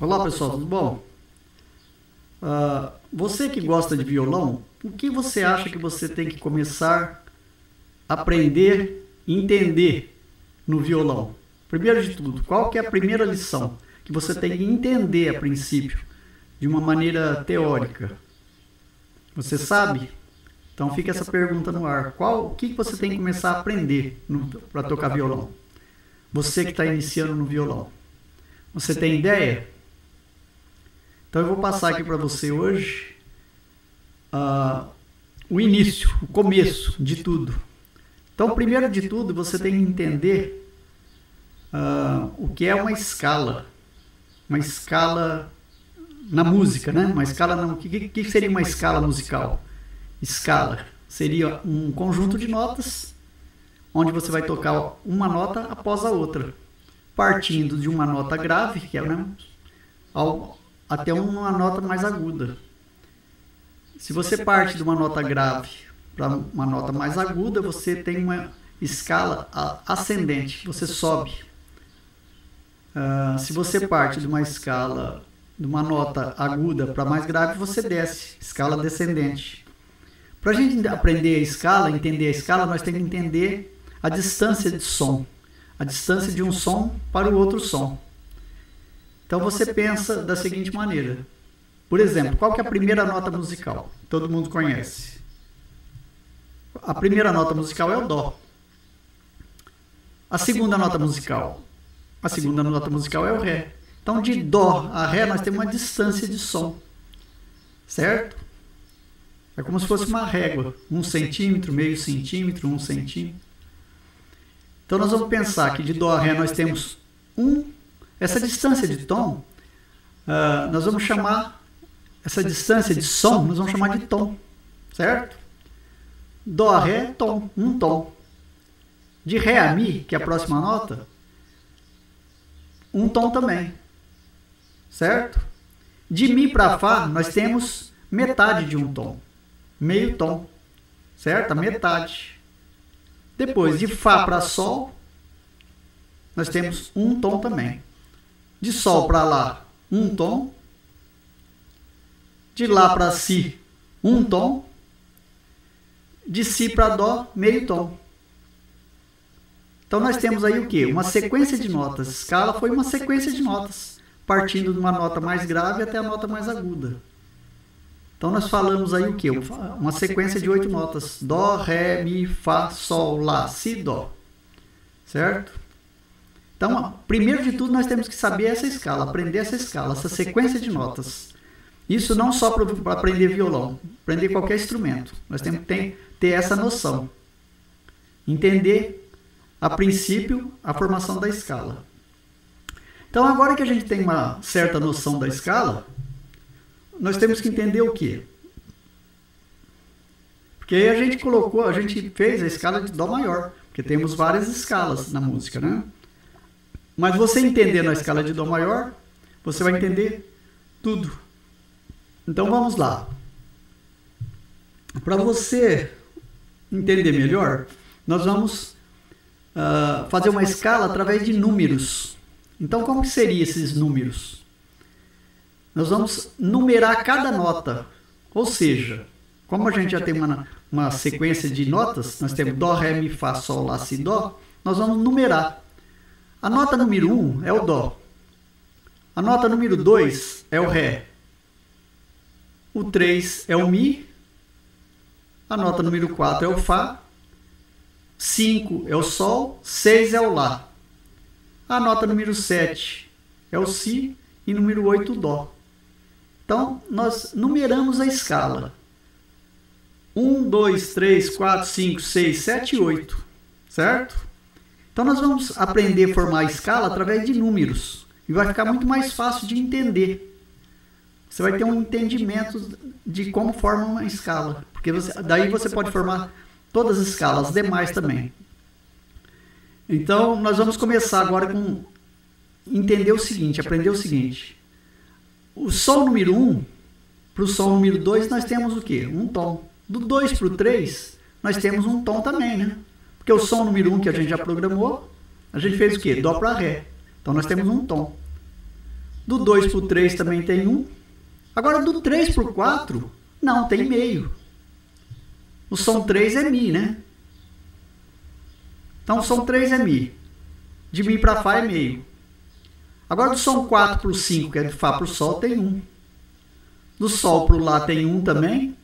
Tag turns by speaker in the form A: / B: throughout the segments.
A: Olá pessoal, tudo bom? Uh, você que gosta de violão, o que você acha que você tem que começar a aprender, entender no violão? Primeiro de tudo, qual que é a primeira lição que você tem que entender a princípio, de uma maneira teórica? Você sabe? Então fica essa pergunta no ar. Qual, o que você tem que começar a aprender para tocar violão? Você que está iniciando no violão. Você tem ideia? Então eu vou passar aqui para você hoje uh, o início, o começo de tudo. Então, primeiro de tudo, você tem que entender uh, o que é uma escala. Uma escala na música, né? Uma escala não. O que, que seria uma escala musical? Escala seria um conjunto de notas onde você vai tocar uma nota após a outra, partindo de uma nota grave, que é né, ao, até uma nota mais aguda. Se você parte de uma nota grave para uma nota mais aguda, você tem uma escala ascendente, você sobe. Uh, se você parte de uma escala, de uma nota aguda para mais grave, você desce, escala descendente. Para a gente aprender a escala, entender a escala, nós temos que entender a distância de som, a distância de um som para o outro som. Então você pensa da seguinte maneira. Por exemplo, qual que é a primeira nota musical? Todo mundo conhece. A primeira nota musical é o dó. A segunda nota musical, a segunda nota musical é o ré. Então de dó a ré nós temos uma distância de som, certo? É como se fosse uma régua, um centímetro, meio centímetro, um centímetro. Então nós vamos pensar que de Dó a Ré nós temos um, essa distância de tom, uh, nós vamos chamar essa distância de som, nós vamos chamar de tom, certo? Dó a Ré, tom, um tom. De Ré a Mi, que é a próxima nota, um tom também, certo? De Mi para Fá, nós temos metade de um tom, meio tom, certo? A metade. Depois, de Fá para Sol, nós temos um tom também. De Sol para Lá, um tom. De Lá para Si, um tom. De Si para Dó, meio tom. Então nós temos aí o que? Uma sequência de notas. Escala foi uma sequência de notas, partindo de uma nota mais grave até a nota mais aguda. Então nós falamos aí o que? Uma sequência de oito notas: Dó, Ré, Mi, Fá, Sol, Lá, Si, Dó. Certo? Então, primeiro de tudo, nós temos que saber essa escala, aprender essa escala, essa sequência de notas. Isso não só para aprender violão, aprender qualquer instrumento. Nós temos que ter, essa noção. Entender, a princípio, a formação da escala. Então, agora que a gente tem uma certa noção da escala, nós temos que entender o quê? Porque aí a gente colocou, a gente fez a escala de Dó maior, porque temos várias escalas na música, né? Mas você entendendo a escala de Dó maior, você vai entender tudo. Então vamos lá. Para você entender melhor, nós vamos uh, fazer uma escala através de números. Então, como que seriam esses números? nós vamos numerar cada nota. Ou seja, como a gente já tem uma, uma sequência de notas, nós temos Dó, Ré, Mi, Fá, Sol, Lá, Si, Dó, nós vamos numerar. A nota número 1 um é o Dó. A nota número 2 é o Ré. O 3 é o Mi. A nota número 4 é o Fá. 5 é o Sol. 6 é o Lá. A nota número 7 é o Si. E número 8 o Dó. Então, nós numeramos a escala. 1, 2, 3, 4, 5, 6, 7 e 8. Certo? Então, nós vamos aprender a formar a escala através de números. E vai ficar muito mais fácil de entender. Você vai ter um entendimento de como forma uma escala. Porque você, daí você pode formar todas as escalas, as demais também. Então, nós vamos começar agora com entender o seguinte, aprender o seguinte. O som número 1 um, para o som número 2 nós temos o quê? Um tom. Do 2 para o 3 nós temos um tom também, né? Porque o som número 1 um que a gente já programou, a gente fez o quê? Dó para Ré. Então nós temos um tom. Do 2 para o 3 também tem 1. Agora do 3 para o 4, não, tem meio. O som 3 é Mi, né? Então o som 3 é Mi. De Mi para Fá é meio. Agora do som 4 para o 5, que é de Fá para o Sol, tem 1. Do Sol para o Lá tem 1 também.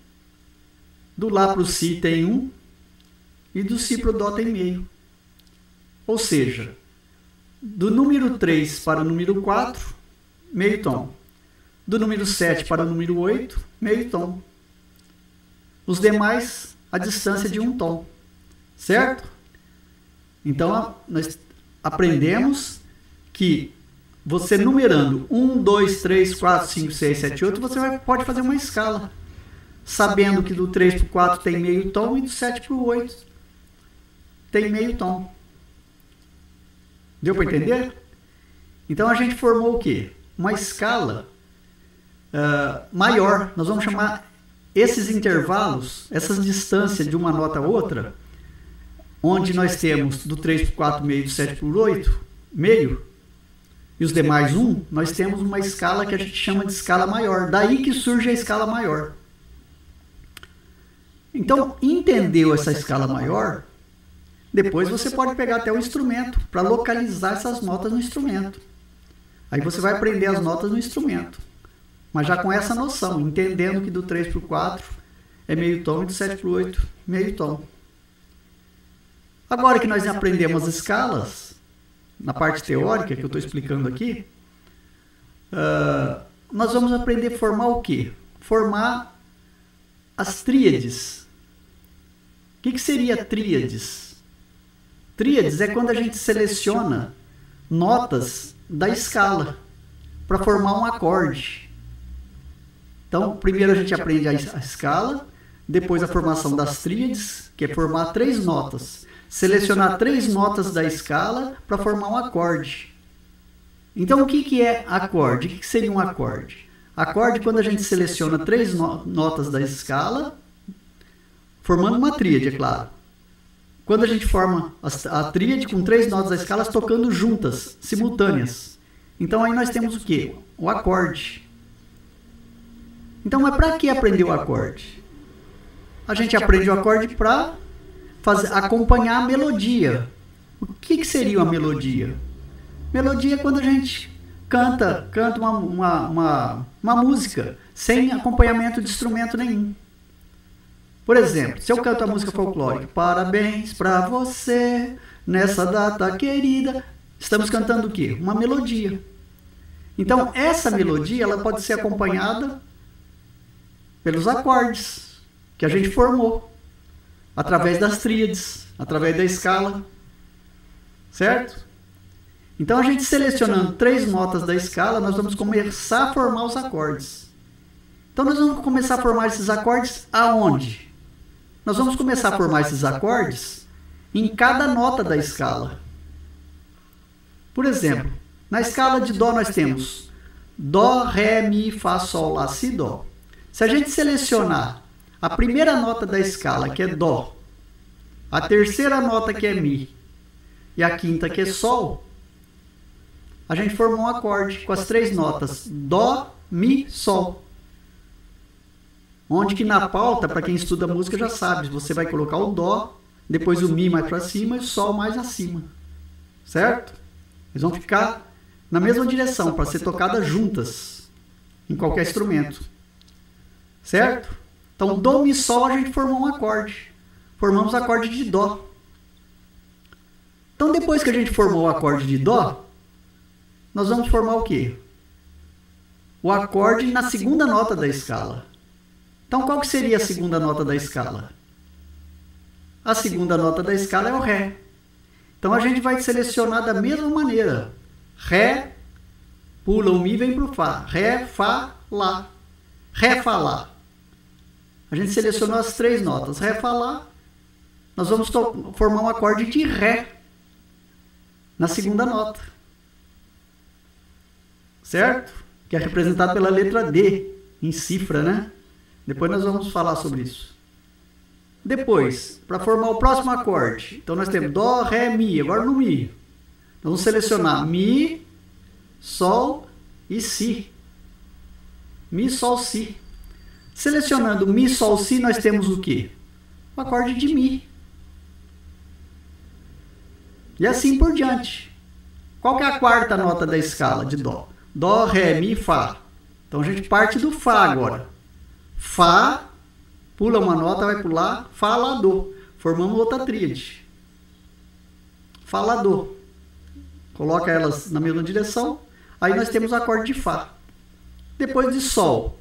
A: Do Lá para o Si tem 1. E do Si para o Dó tem meio. Ou seja, do número 3 para o número 4, meio tom. Do número 7 para o número 8, meio tom. Os demais, a distância de um tom. Certo? Então, nós aprendemos que você numerando 1, 2, 3, 4, 5, 6, 7, 8, você vai, pode fazer uma escala. Sabendo que do 3 para o 4 tem meio tom e do 7 para o 8 tem meio tom. Deu para entender? Então a gente formou o quê? Uma escala uh, maior. Nós vamos chamar esses intervalos, essas distâncias de uma nota a outra, onde nós temos do 3 para 4 meio, do 7 para 8 meio, e os demais 1, nós temos uma escala que a gente chama de escala maior. Daí que surge a escala maior. Então, entendeu essa escala maior, depois você pode pegar até o instrumento para localizar essas notas no instrumento. Aí você vai aprender as notas no instrumento. Mas já com essa noção, entendendo que do 3 para o 4 é meio tom e do 7 para o 8 meio tom. Agora que nós aprendemos as escalas, na parte teórica que eu estou explicando aqui, uh, nós vamos aprender a formar o quê? Formar as tríades. O que, que seria tríades? Tríades é quando a gente seleciona notas da escala para formar um acorde. Então, primeiro a gente aprende a escala, depois a formação das tríades, que é formar três notas. Selecionar três notas da escala para formar um acorde. Então, o que, que é acorde? O que, que seria um acorde? Acorde quando a gente seleciona três no notas da escala, formando uma tríade, é claro quando a gente forma a, tríade com três notas da escala tocando juntas, simultâneas. Então aí nós temos o que? O acorde. Então é para que aprender o acorde? A gente aprende o acorde para acompanhar a melodia. O que, que seria uma melodia? Melodia é quando a gente canta, canta uma, uma, uma, uma música sem acompanhamento de instrumento nenhum. Por exemplo, se eu canto a música folclórica, parabéns para você nessa data querida, estamos cantando o quê? Uma melodia. Então, essa melodia ela pode ser acompanhada pelos acordes que a gente formou, através das tríades, através da escala. Certo? Então, a gente selecionando três notas da escala, nós vamos começar a formar os acordes. Então, nós vamos começar a formar esses acordes aonde? Nós vamos começar a formar esses acordes em cada nota da escala. Por exemplo, na escala de Dó nós temos Dó, Ré, Mi, Fá, Sol, Lá, Si, Dó. Se a gente selecionar a primeira nota da escala, que é Dó, a terceira nota, que é Mi, e a quinta, que é Sol, a gente formou um acorde com as três notas Dó, Mi, Sol. Onde que na pauta, para quem estuda música já sabe, você vai colocar o Dó, depois o Mi mais para cima e o Sol mais acima. Certo? Eles vão ficar na mesma direção, para ser tocadas juntas, em qualquer instrumento. Certo? Então, Dó, Mi, Sol, a gente formou um acorde. Formamos o acorde de Dó. Então, depois que a gente formou o acorde de Dó, nós vamos formar o quê? O acorde na segunda nota da escala. Então, qual que seria a segunda nota da escala? A segunda nota da escala é o Ré. Então, a gente vai selecionar da mesma maneira. Ré, pula o Mi e vem para o Fá. Ré, Fá, Lá. Ré, Fá, Lá. A gente selecionou as três notas. Ré, Fá, Lá. Nós vamos formar um acorde de Ré na segunda nota. Certo? Que é representado pela letra D, em cifra, né? Depois nós vamos falar sobre isso. Depois, para formar o próximo acorde, então nós temos Dó, Ré, Mi. Agora no Mi. Nós vamos selecionar Mi, Sol e Si. Mi, Sol, Si. Selecionando Mi, Sol, Si, nós temos o quê? O acorde de Mi. E assim por diante. Qual é a quarta nota da escala de Dó? Dó, Ré, Mi, Fá. Então a gente parte do Fá agora. Fá, pula uma nota, vai pular, Fá, Lá, Dó. Formamos outra tríade. Fá, Lá, Dó. Coloca elas na mesma direção. Aí nós temos o acorde de Fá. Depois de Sol.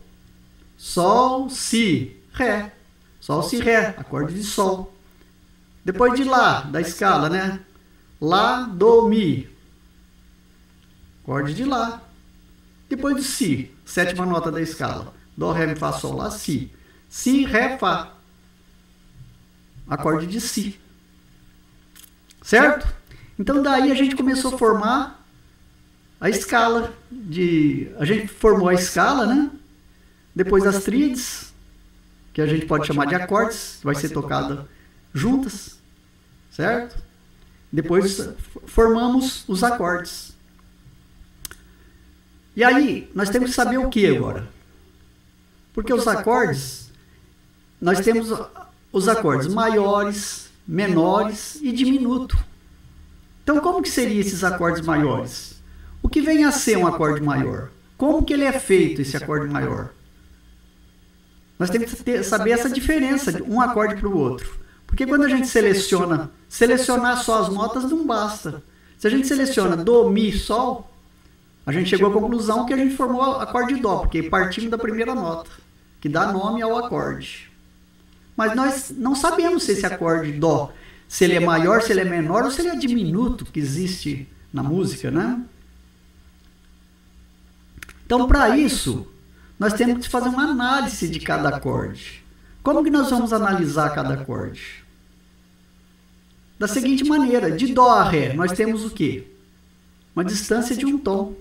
A: Sol, Si, Ré. Sol, Si, Ré. Acorde de Sol. Depois de Lá, da escala, né? Lá, Do, Mi. Acorde de Lá. Depois de Si, sétima nota da escala. Dó, Ré, Mi, Fá, Sol, Lá, Si. Si, Ré, Fá. Acorde de Si. Certo? Então daí a gente começou a formar a escala de. A gente formou a escala, né? Depois das tríades, que a gente pode chamar de acordes, vai ser tocada juntas, certo? Depois formamos os acordes. E aí, nós temos que saber o que agora? Porque os acordes, nós temos os acordes maiores, menores e diminuto. Então, como que seriam esses acordes maiores? O que vem a ser um acorde maior? Como que ele é feito, esse acorde maior? Nós temos que ter, saber essa diferença de um acorde para o outro. Porque quando a gente seleciona, selecionar só as notas não basta. Se a gente seleciona Do, Mi, Sol, a gente chegou à conclusão que a gente formou o acorde Dó, porque partimos da primeira nota, que dá nome ao acorde. Mas nós não sabemos se esse acorde Dó se ele é maior, se ele é menor ou se ele é diminuto que existe na música, né? Então, para isso, nós temos que fazer uma análise de cada acorde. Como que nós vamos analisar cada acorde? Da seguinte maneira, de Dó a Ré, nós temos o quê? Uma distância de um tom.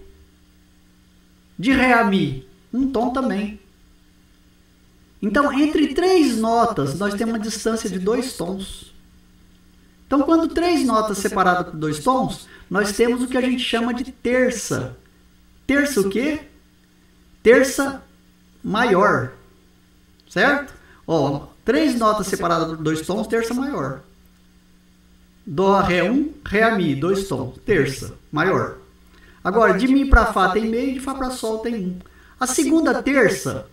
A: De Ré a Mi, um tom também. Então, entre três notas, nós temos uma distância de dois tons. Então, quando três notas separadas por dois tons, nós temos o que a gente chama de terça. Terça o quê? Terça maior. Certo? Ó, três notas separadas por dois tons, terça maior. Dó, Ré 1, um, Ré, Mi, dois tons. Terça maior. Agora, de Mi para Fá tem meio, de Fá para Sol tem um. A segunda terça,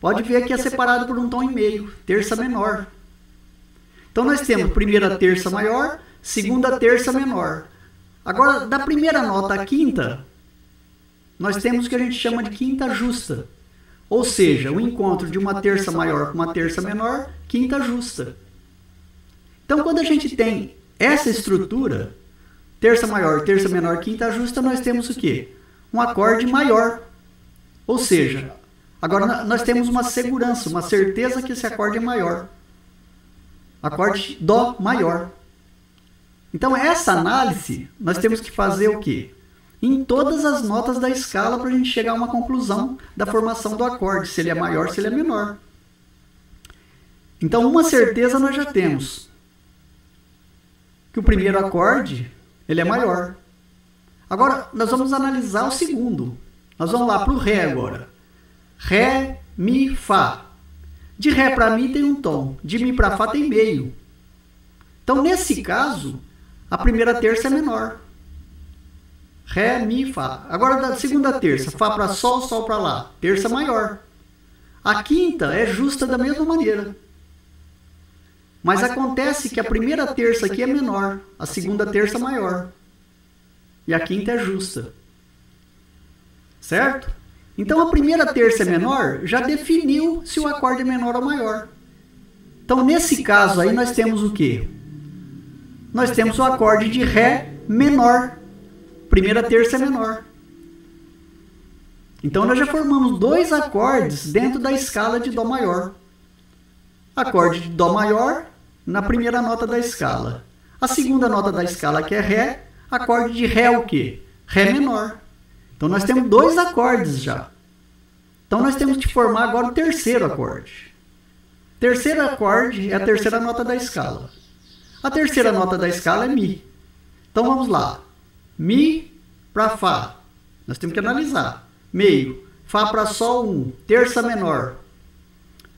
A: pode ver que é separada por um tom e meio. Terça menor. Então nós temos primeira terça maior, segunda terça menor. Agora, da primeira nota à quinta, nós temos o que a gente chama de quinta justa. Ou seja, o encontro de uma terça maior com uma terça menor, quinta justa. Então, quando a gente tem essa estrutura, terça maior, terça menor, quinta justa, nós temos o quê? Um acorde maior. Ou seja, agora nós temos uma segurança, uma certeza que esse acorde é maior acorde Dó maior. Então, essa análise, nós temos que fazer o quê? Em todas as notas da escala para a gente chegar a uma conclusão da formação do acorde, se ele é maior, se ele é menor. Então, uma certeza nós já temos. Que o primeiro acorde, ele é maior. Agora, nós vamos analisar o segundo. Nós vamos lá para o Ré agora. Ré, Mi, Fá. De Ré para Mi tem um tom, de Mi para Fá tem meio. Então, nesse caso, a primeira terça é menor. Ré, Mi, Fá. Agora, da segunda terça, Fá para Sol, Sol para Lá, terça maior. A quinta é justa da mesma maneira. Mas acontece que a primeira terça aqui é menor, a segunda terça maior. E a quinta é justa. Certo? Então a primeira terça é menor já definiu se o acorde é menor ou maior. Então nesse caso aí nós temos o que? Nós temos o acorde de Ré menor. Primeira terça é menor. Então nós já formamos dois acordes dentro da escala de Dó maior. Acorde de Dó maior na primeira nota da escala. A segunda nota da escala que é Ré, acorde de Ré o quê? Ré menor. Então nós temos dois acordes já. Então nós temos que formar agora o terceiro acorde. Terceiro acorde é a terceira nota da escala. A terceira nota da escala é Mi. Então vamos lá. Mi para Fá. Nós temos que analisar. meio. Fá para Sol, 1. Um, terça menor.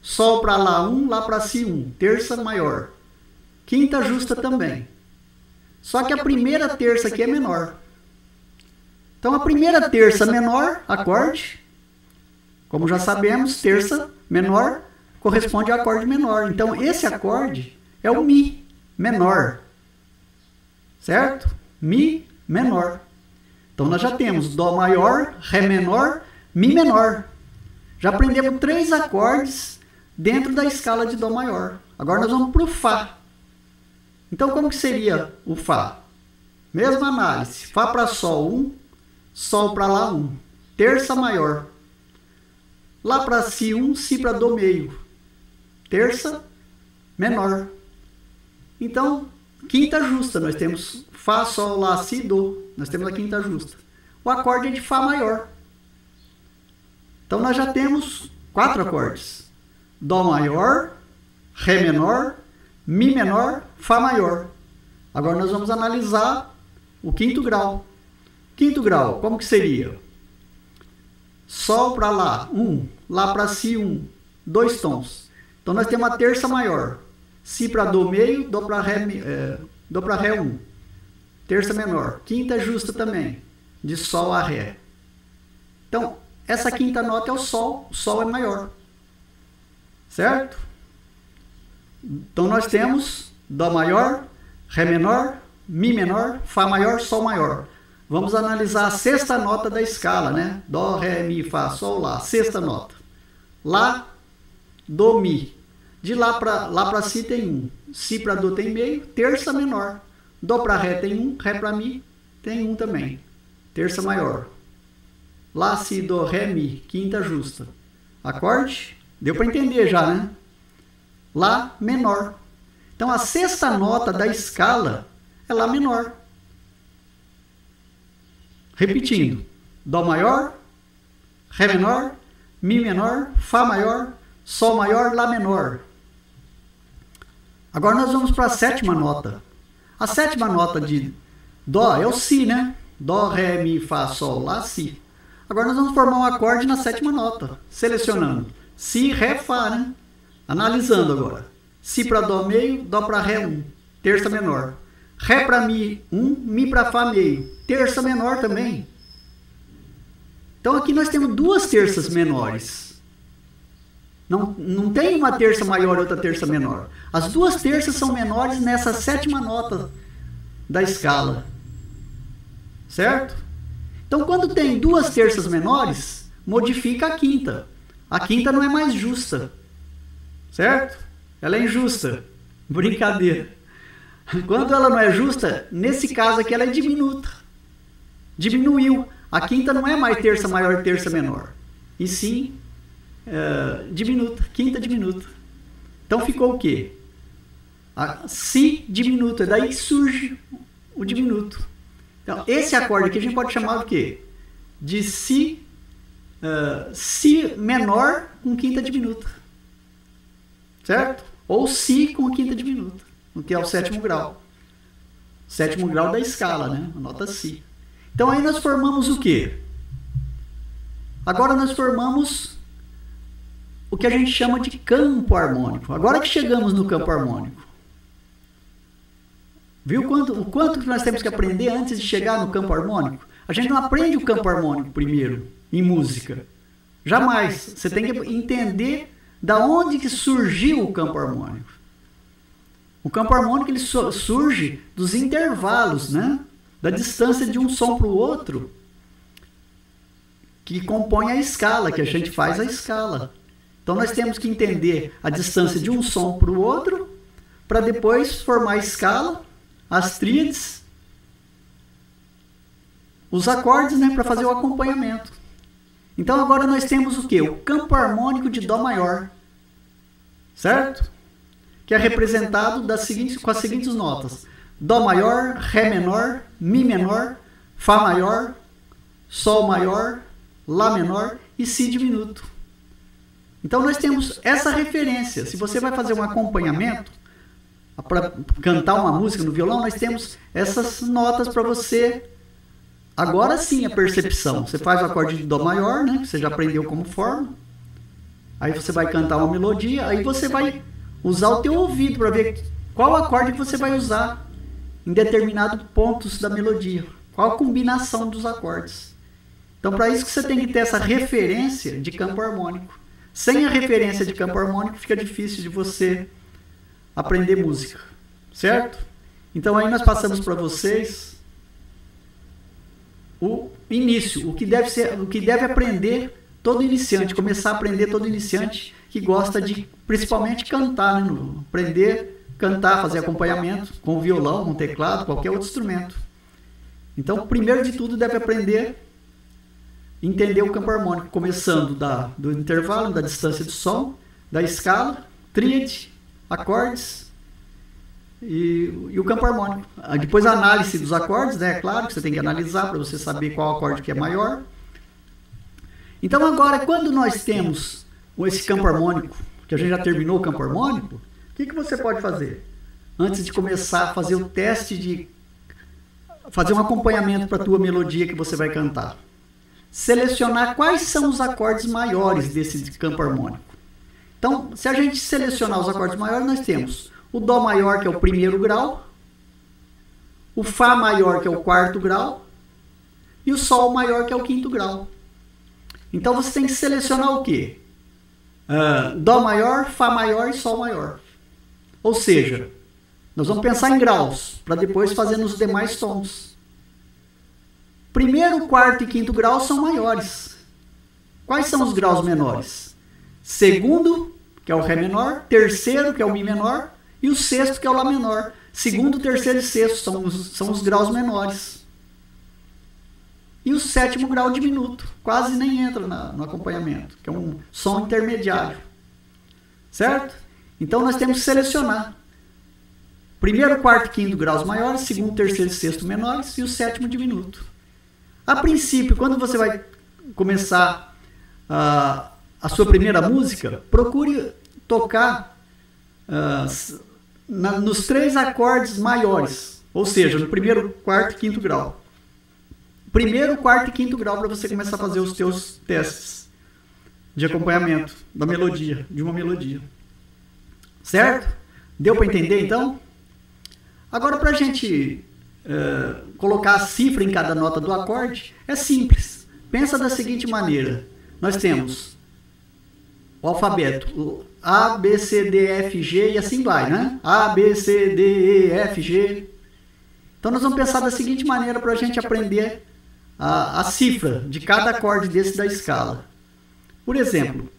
A: Sol para Lá, 1. Um, lá para Si, 1. Um, terça maior. Quinta justa também. Só que a primeira terça aqui é menor. Então a primeira terça menor, acorde, como já sabemos, terça menor corresponde ao acorde menor. Então esse acorde é o Mi menor. Certo? Mi menor. Então nós já temos Dó maior, Ré menor, Mi menor. Já aprendemos três acordes dentro da escala de Dó maior. Agora nós vamos para o Fá. Então como que seria o Fá? Mesma análise. Fá para Sol 1, Sol para Lá 1. Terça maior. Lá para Si 1, Si para Dó meio. Terça menor. Então, quinta justa. Nós temos Fá, Sol, Lá, Si, Dó. Nós temos a quinta justa. O acorde é de Fá maior. Então nós já temos quatro acordes: Dó maior, Ré menor, Mi menor, Fá maior. Agora nós vamos analisar o quinto grau. Quinto grau, como que seria? Sol para Lá, um. Lá para Si, um. Dois tons. Então nós temos a terça maior. Si para Dó meio, Dó para Ré, é, Dó para Ré 1. Um. Terça menor. Quinta justa também, de Sol a Ré. Então, essa quinta nota é o Sol. O Sol é maior. Certo? Então nós temos Dó maior, Ré menor, Mi menor, Fá maior, Sol maior. Vamos analisar a sexta nota da escala, né? Dó, Ré, Mi, Fá, Sol, Lá. Sexta nota. Lá, Dó, Mi. De lá para lá para Si tem um. Si para Dó tem meio. Terça menor. Dó para Ré tem um. Ré para Mi tem um também. Terça maior. Lá, Si, Dó, Ré, Mi. Quinta justa. Acorde? Deu para entender já, né? Lá menor. Então a sexta nota da escala é Lá menor. Repetindo: Dó maior, Ré menor, Mi menor, Fá maior, Sol maior, Lá menor. Agora nós vamos para a sétima nota. A sétima nota de Dó é o Si, né? Dó, Ré, Mi, Fá, Sol, Lá, Si. Agora nós vamos formar um acorde na sétima nota, selecionando Si, Ré, Fá, né? Analisando agora. Si para Dó meio, Dó para Ré 1, um, terça menor. Ré para Mi 1, um, Mi para Fá meio, terça menor também. Então aqui nós temos duas terças menores. Não, não tem uma terça maior e outra terça menor. As duas terças são menores nessa sétima nota da escala. Certo? Então, quando tem duas terças menores, modifica a quinta. A quinta não é mais justa. Certo? Ela é injusta. Brincadeira. Quando ela não é justa, nesse caso aqui ela é diminuta. Diminuiu. A quinta não é mais terça maior terça menor. E sim é, diminuta, quinta diminuta. Então ficou o quê? A si diminuto, é daí que surge o diminuto. Então, esse acorde aqui a gente pode chamar o quê? De si, uh, si menor com quinta diminuta. Certo? Ou si com quinta diminuta, o que é o sétimo grau. Sétimo grau da escala, né? A nota si. Então aí nós formamos o quê? Agora nós formamos o que a gente chama de campo harmônico. Agora que chegamos no campo harmônico. Viu quanto, o quanto que nós temos que aprender antes de chegar no campo harmônico? A gente não aprende o campo harmônico primeiro, em música. Jamais. Você tem que entender da onde que surgiu o campo harmônico. O campo harmônico ele surge dos intervalos, né? Da distância de um som para o outro, que compõe a escala, que a gente faz a escala. Então nós temos que entender a distância de um som para o outro, para depois formar a escala, as tríades, os acordes, né, para fazer o acompanhamento. Então agora nós temos o que? O campo harmônico de Dó maior, certo? Que é representado das seguintes, com as seguintes notas: Dó maior, Ré menor, Mi menor, Fá maior, Sol maior, Lá menor e Si diminuto. Então nós temos essa referência. Se você vai fazer um acompanhamento para cantar uma música no violão, nós temos essas notas para você agora sim a percepção. Você faz o acorde de Dó maior, né? Você já aprendeu como forma. Aí você vai cantar uma melodia, aí você vai usar o teu ouvido para ver qual acorde você vai usar em determinados pontos da melodia. Qual a combinação dos acordes. Então, para isso que você tem que ter essa referência de campo harmônico. Sem a referência de campo harmônico, fica difícil de você aprender música. Certo? Então, aí nós passamos para vocês o início, o que deve ser, o que deve aprender todo iniciante, começar a aprender todo iniciante que gosta de principalmente cantar, né? aprender cantar, fazer acompanhamento com violão, com teclado, qualquer outro instrumento. Então, primeiro de tudo, deve aprender entender o campo harmônico, começando da, do intervalo, da distância do som, da escala, tríade, acordes e, e, o campo harmônico. Depois a análise dos acordes, né? É claro que você tem que analisar para você saber qual acorde que é maior. Então agora, quando nós temos esse campo harmônico, que a gente já terminou o campo harmônico, o que, que você pode fazer? Antes de começar a fazer o teste de fazer um acompanhamento para a tua melodia que você vai cantar. Selecionar quais são os acordes maiores desse campo harmônico. Então, se a gente selecionar os acordes maiores, nós temos o Dó maior, que é o primeiro grau, o Fá maior, que é o quarto grau, e o Sol maior, que é o quinto grau. Então você tem que selecionar o quê? Uh, Dó maior, Fá maior e Sol maior. Ou seja, nós vamos pensar em graus, para depois fazer nos demais tons. Primeiro, quarto e quinto grau são maiores. Quais são os graus menores? Segundo, que é o Ré menor, terceiro, que é o Mi menor, e o sexto, que é o Lá menor. Segundo, terceiro e sexto são os, são os graus menores. E o sétimo grau diminuto, quase nem entra na, no acompanhamento, que é um som intermediário. Certo? Então nós temos que selecionar. Primeiro, quarto e quinto graus maiores, segundo, terceiro e sexto menores e o sétimo diminuto. A princípio, quando você vai começar uh, a sua primeira música, procure tocar uh, na, nos três acordes maiores, ou seja, no primeiro, quarto e quinto grau. Primeiro, quarto e quinto grau para você começar a fazer os teus testes de acompanhamento da melodia, de uma melodia. Certo? Deu para entender então? Agora, para a gente uh, colocar a cifra em cada nota do acorde, é simples. Pensa da seguinte maneira: nós temos o alfabeto A, B, C, D, F, G e assim vai, né? A, B, C, D, E, F, G. Então, nós vamos pensar da seguinte maneira para a gente aprender a, a cifra de cada acorde desse da escala. Por exemplo,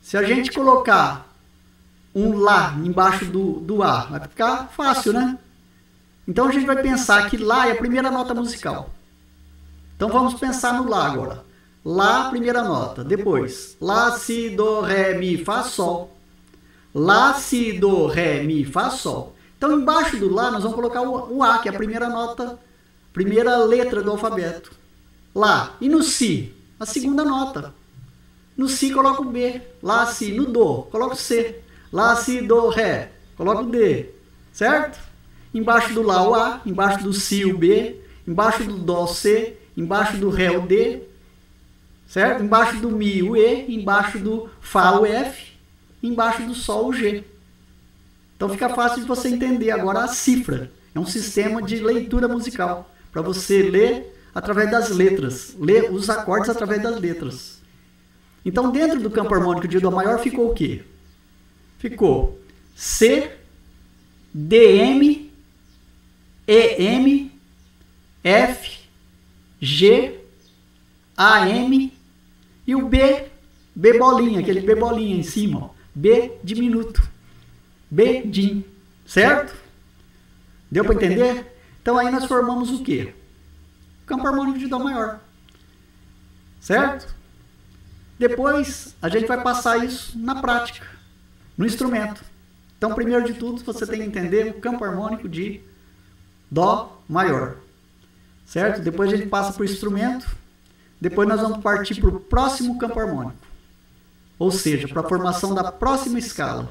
A: se a gente colocar um Lá embaixo do, do A. Vai ficar fácil, né? Então a gente vai pensar que Lá é a primeira nota musical. Então vamos pensar no Lá agora. Lá, primeira nota. Depois, Lá, Si, Do, Ré, Mi, Fá, Sol. Lá, Si, Do, Ré, Mi, Fá, Sol. Então embaixo do Lá nós vamos colocar o, o A, que é a primeira nota, primeira letra do alfabeto. Lá. E no Si? A segunda nota. No Si coloca o B. Lá, Si. No Do, coloca o C. Lá, Si, Do, Ré. Coloca o D. Certo? Embaixo do Lá o A, embaixo do Si o B, embaixo do Dó o C, embaixo do Ré o D. Certo? Embaixo do Mi o E, embaixo do Fá o F, embaixo do Sol o G. Então fica fácil de você entender agora a cifra. É um sistema de leitura musical para você ler através das letras, ler os acordes através das letras. Então, dentro do campo harmônico de Dó maior ficou o quê? ficou C, DM, EM, F, G, AM e o B, B bolinha, aquele B bolinha em cima, ó. B diminuto, B dim, certo? Deu para entender? Então aí nós formamos o quê? Campo harmônico de Dó maior, certo? Depois a gente vai passar isso na prática no instrumento. Então, primeiro de tudo, você tem que entender o campo harmônico de Dó maior. Certo? Depois a gente passa para o instrumento. Depois nós vamos partir para o próximo campo harmônico. Ou seja, para a formação da próxima escala.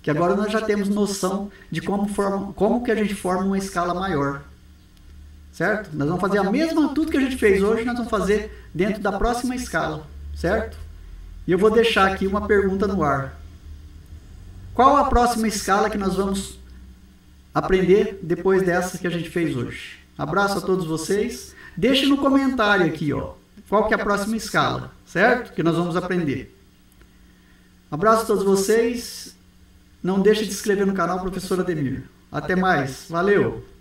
A: Que agora nós já temos noção de como, forma, como que a gente forma uma escala maior. Certo? Nós vamos fazer a mesma, tudo que a gente fez hoje, nós vamos fazer dentro da próxima escala, certo? E eu vou deixar aqui uma pergunta no ar. Qual a próxima escala que nós vamos aprender depois dessa que a gente fez hoje? Abraço a todos vocês. Deixe no comentário aqui, ó, qual que é a próxima escala, certo? Que nós vamos aprender. Abraço a todos vocês. Não deixe de se inscrever no canal Professor Ademir. Até mais. Valeu!